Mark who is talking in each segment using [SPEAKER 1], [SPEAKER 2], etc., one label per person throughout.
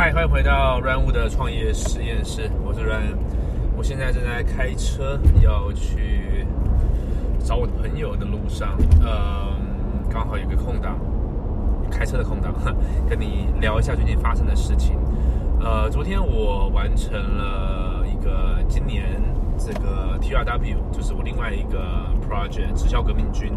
[SPEAKER 1] 嗨，欢迎回到 Run 物的创业实验室，我是 Run。我现在正在开车要去找我的朋友的路上，嗯，刚好有个空档，开车的空档，跟你聊一下最近发生的事情。呃，昨天我完成了一个今年这个 TRW，就是我另外一个 project 直销革命军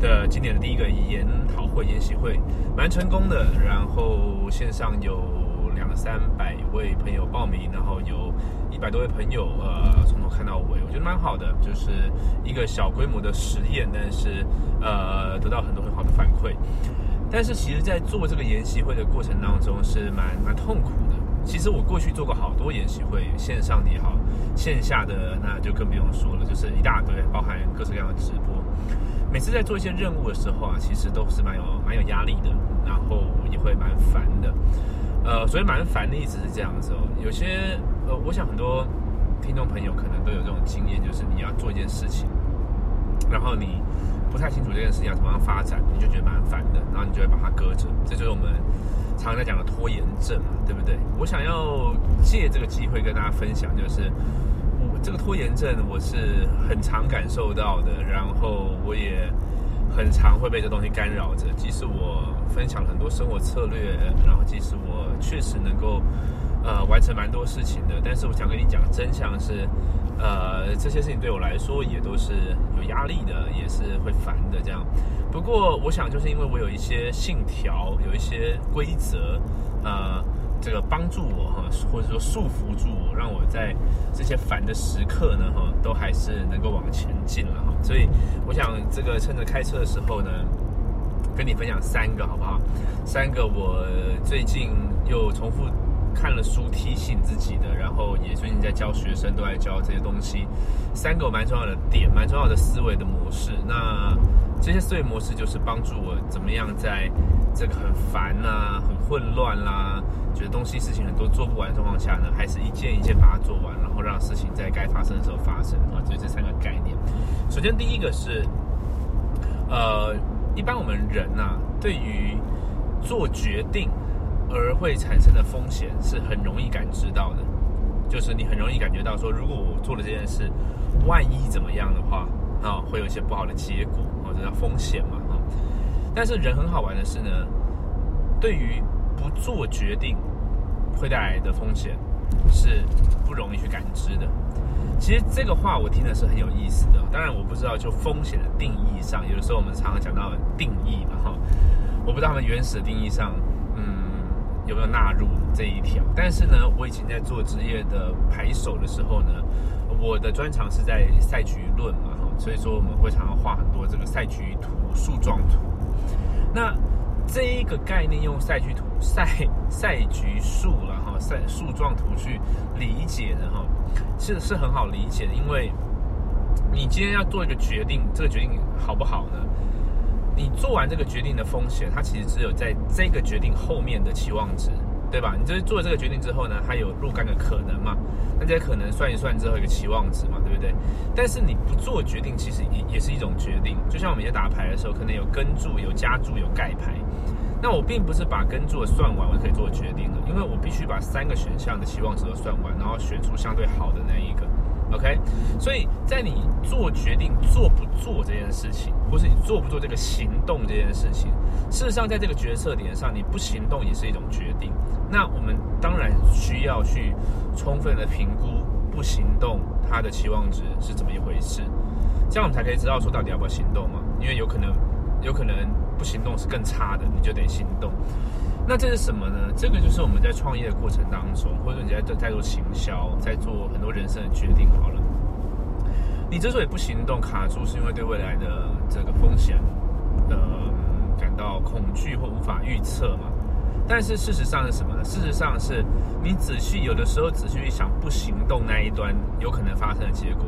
[SPEAKER 1] 的今年的第一个研讨会研习会，蛮成功的。然后线上有三百位朋友报名，然后有一百多位朋友呃从头看到尾，我觉得蛮好的，就是一个小规模的实验，但是呃得到很多很好的反馈。但是其实，在做这个研习会的过程当中是蛮蛮痛苦的。其实我过去做过好多研习会，线上的也好，线下的那就更不用说了，就是一大堆，包含各式各样的直播。每次在做一些任务的时候啊，其实都是蛮有蛮有压力的，然后也会蛮烦的。呃，所以蛮烦的一直是这样子哦。有些呃，我想很多听众朋友可能都有这种经验，就是你要做一件事情，然后你不太清楚这件事情要怎么样发展，你就觉得蛮烦的，然后你就会把它搁着。这就是我们常常在讲的拖延症嘛，对不对？我想要借这个机会跟大家分享，就是我这个拖延症我是很常感受到的，然后我也很常会被这东西干扰着。即使我分享很多生活策略，然后即使我确实能够呃完成蛮多事情的，但是我想跟你讲真相是，呃这些事情对我来说也都是有压力的，也是会烦的这样。不过我想就是因为我有一些信条，有一些规则，呃。这个帮助我哈，或者说束缚住我，让我在这些烦的时刻呢哈，都还是能够往前进了哈。所以我想这个趁着开车的时候呢，跟你分享三个好不好？三个我最近又重复看了书提醒自己的，然后也最近在教学生，都在教这些东西。三个蛮重要的点，蛮重要的思维的模式。那这些思维模式就是帮助我怎么样在这个很烦呐、很混乱啦，觉得东西事情很多做不完的状况下呢，还是一件一件把它做完，然后让事情在该发生的时候发生啊。就这三个概念。首先第一个是，呃，一般我们人呐、对于做决定而会产生的风险是很容易感知到的，就是你很容易感觉到说，如果我做了这件事，万一怎么样的话，啊，会有一些不好的结果，或者叫风险嘛，啊。但是人很好玩的是呢，对于不做决定会带来的风险是不容易去感知的。其实这个话我听的是很有意思的，当然我不知道就风险的定义上，有的时候我们常常讲到定义嘛，哈，我不知道他们原始定义上，有没有纳入这一条。但是呢，我以前在做职业的牌手的时候呢，我的专长是在赛局论嘛，哈，所以说我们会常常画很多这个赛局图、树状图。那这一个概念用赛局图、赛赛局树了哈，赛树状图去理解的哈，是是很好理解的，因为你今天要做一个决定，这个决定好不好呢？你做完这个决定的风险，它其实只有在这个决定后面的期望值，对吧？你就是做了这个决定之后呢，它有若干个可能嘛，那这些可能算一算之后一个期望值嘛，对不对？但是你不做决定，其实也也是一种决定。就像我们在打牌的时候，可能有跟注、有加注、有盖牌。那我并不是把跟注算完，我就可以做决定了，因为我必须把三个选项的期望值都算完，然后选出相对好的那一个。OK，所以在你做决定做不做这件事情，或是你做不做这个行动这件事情，事实上在这个决策点上，你不行动也是一种决定。那我们当然需要去充分的评估不行动它的期望值是怎么一回事，这样我们才可以知道说到底要不要行动嘛？因为有可能，有可能不行动是更差的，你就得行动。那这是什么呢？这个就是我们在创业的过程当中，或者你在在做行销，在做很多人生的决定。好了，你之所以不行动、卡住，是因为对未来的这个风险，呃，感到恐惧或无法预测嘛。但是事实上是什么呢？事实上是你仔细有的时候仔细去想不行动那一端有可能发生的结果，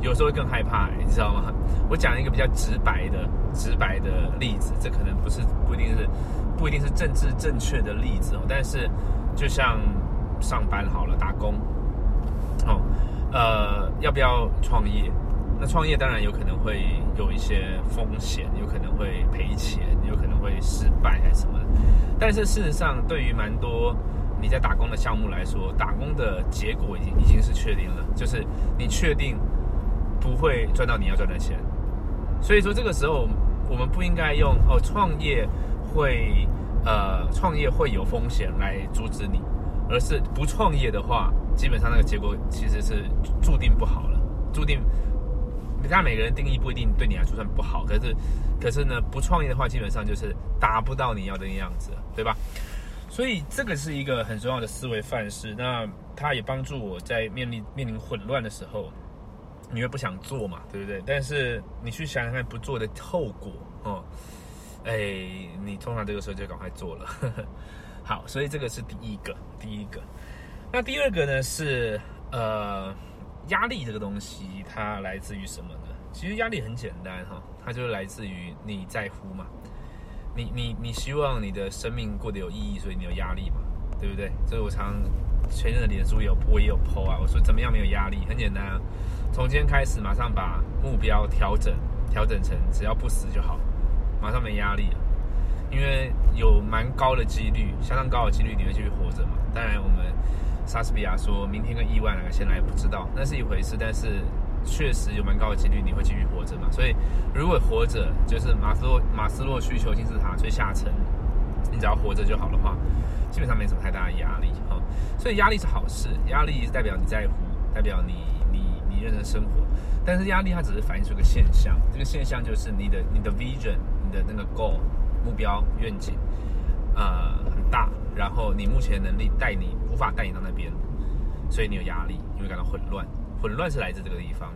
[SPEAKER 1] 有时候会更害怕，你知道吗？我讲一个比较直白的、直白的例子，这可能不是不一定是不一定是政治正确的例子哦，但是就像上班好了，打工，哦，呃，要不要创业？那创业当然有可能会有一些风险，有可能会赔钱，有可能会失败还是什么的。但是事实上，对于蛮多你在打工的项目来说，打工的结果已经已经是确定了，就是你确定不会赚到你要赚的钱。所以说这个时候我们不应该用哦创业会呃创业会有风险来阻止你，而是不创业的话，基本上那个结果其实是注定不好了，注定。你看每个人定义不一定对你来说算不好，可是可是呢不创业的话，基本上就是达不到你要的样子，对吧？所以这个是一个很重要的思维范式，那它也帮助我在面临面临混乱的时候，你会不想做嘛，对不对？但是你去想想看不做的后果哦，哎，你通常这个时候就赶快做了。好，所以这个是第一个，第一个。那第二个呢是呃压力这个东西，它来自于什么呢？其实压力很简单哈，它就是来自于你在乎嘛。你你你希望你的生命过得有意义，所以你有压力嘛，对不对？所以我常前任的脸书有我也有 PO 啊，我说怎么样没有压力？很简单啊，从今天开始马上把目标调整调整成只要不死就好，马上没压力了，因为有蛮高的几率，相当高的几率你会继续活着嘛。当然我们莎士比亚说明天跟意外哪个先来不知道，那是一回事，但是。确实有蛮高的几率你会继续活着嘛，所以如果活着就是马斯洛马斯洛需求金字塔最下层，你只要活着就好的话，基本上没什么太大的压力哈。所以压力是好事，压力代表你在乎，代表你你你认真生活。但是压力它只是反映出一个现象，这个现象就是你的你的 vision，你的那个 goal 目标愿景呃很大，然后你目前能力带你无法带你到那边，所以你有压力，你会感到混乱。混乱是来自这个地方，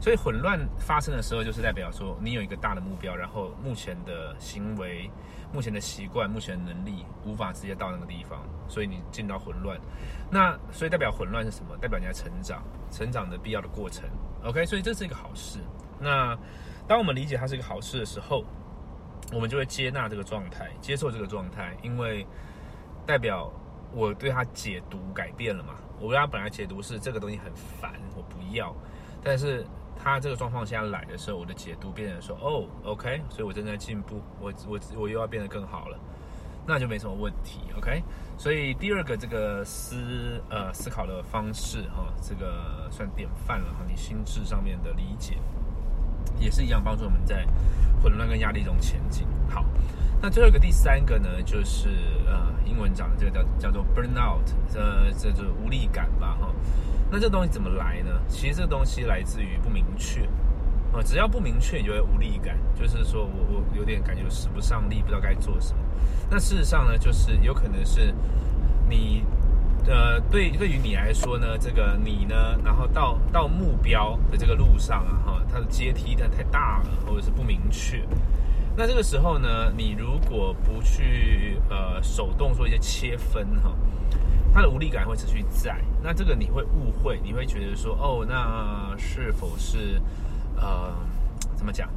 [SPEAKER 1] 所以混乱发生的时候，就是代表说你有一个大的目标，然后目前的行为、目前的习惯、目前的能力无法直接到那个地方，所以你进到混乱。那所以代表混乱是什么？代表你在成长，成长的必要的过程。OK，所以这是一个好事。那当我们理解它是一个好事的时候，我们就会接纳这个状态，接受这个状态，因为代表我对它解读改变了嘛。我跟他本来解读是这个东西很烦，我不要。但是他这个状况下来的时候，我的解读变成说，哦，OK，所以我正在进步，我我我又要变得更好了，那就没什么问题，OK。所以第二个这个思呃思考的方式哈，这个算典范了哈，你心智上面的理解也是一样，帮助我们在混乱跟压力中前进。好。那最后一个第三个呢，就是呃，英文讲的这个叫叫做 burnout，呃，这就无力感吧，哈。那这东西怎么来呢？其实这东西来自于不明确，啊，只要不明确，你就会无力感，就是说我我有点感觉使不上力，不知道该做什么。那事实上呢，就是有可能是你，呃，对对于你来说呢，这个你呢，然后到到目标的这个路上啊，哈，它的阶梯它太大了，或者是不明确。那这个时候呢，你如果不去呃手动做一些切分哈，它的无力感会持续在。那这个你会误会，你会觉得说哦，那是否是呃怎么讲？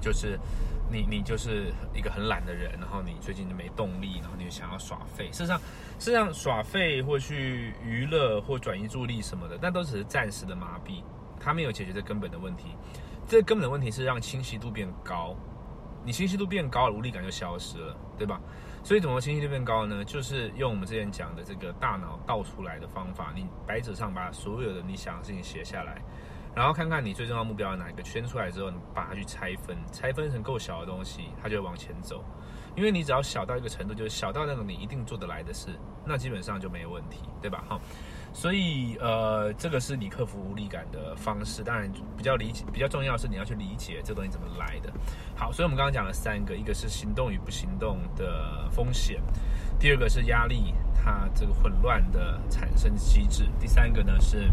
[SPEAKER 1] 就是你你就是一个很懒的人，然后你最近就没动力，然后你就想要耍废。事实上，事实上耍废或去娱乐或转移注意力什么的，那都只是暂时的麻痹，它没有解决这根本的问题。这根本的问题是让清晰度变高。你清晰度变高了，无力感就消失了，对吧？所以怎么清晰度变高呢？就是用我们之前讲的这个大脑倒出来的方法，你白纸上把所有的你想的事情写下来，然后看看你最重要目标哪一个圈出来之后，你把它去拆分，拆分成够小的东西，它就会往前走。因为你只要小到一个程度，就是小到那种你一定做得来的事，那基本上就没有问题，对吧？哈。所以，呃，这个是你克服无力感的方式。当然，比较理解、比较重要是你要去理解这东西怎么来的。好，所以我们刚刚讲了三个，一个是行动与不行动的风险，第二个是压力，它这个混乱的产生机制，第三个呢是，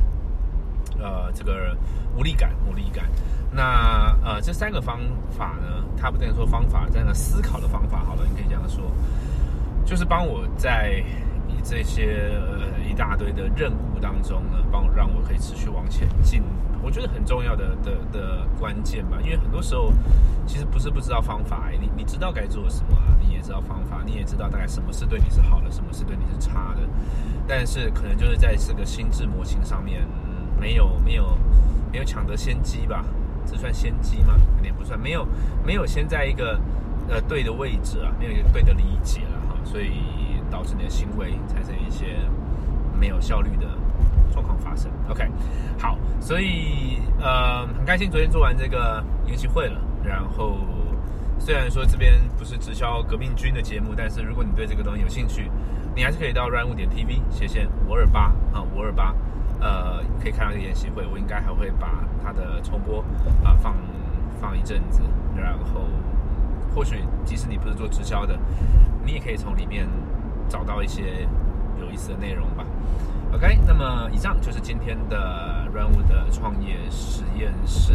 [SPEAKER 1] 呃，这个无力感、无力感。那呃，这三个方法呢，它不等于说方法，这样的思考的方法，好了，你可以这样说，就是帮我在你。这些呃一大堆的任务当中呢，帮让我可以持续往前进，我觉得很重要的的的关键吧。因为很多时候其实不是不知道方法，你你知道该做什么，你也知道方法，你也知道大概什么是对你是好的，什么是对你是差的，但是可能就是在这个心智模型上面没有没有没有抢得先机吧？这算先机吗？肯定不算，没有没有先在一个呃对的位置啊，没有一个对的理解了哈，所以。导致你的行为产生一些没有效率的状况发生。OK，好，所以呃很开心昨天做完这个研习会了，然后虽然说这边不是直销革命军的节目，但是如果你对这个东西有兴趣，你还是可以到 run 五点 TV 斜线五二八啊五二八，呃可以看到这个研习会，我应该还会把它的重播啊放放一阵子，然后。或许即使你不是做直销的，你也可以从里面找到一些有意思的内容吧。OK，那么以上就是今天的 Run 五的创业实验室。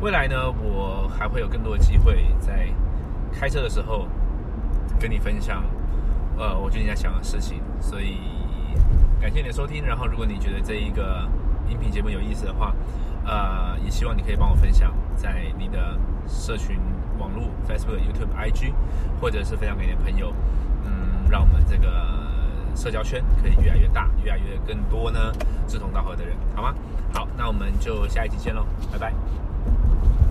[SPEAKER 1] 未来呢，我还会有更多的机会在开车的时候跟你分享，呃，我最近在想的事情。所以感谢你的收听。然后，如果你觉得这一个音频节目有意思的话，呃，也希望你可以帮我分享在你的社群。网络、Facebook、YouTube、IG，或者是分享给你的朋友，嗯，让我们这个社交圈可以越来越大，越来越更多呢志同道合的人，好吗？好，那我们就下一集见喽，拜拜。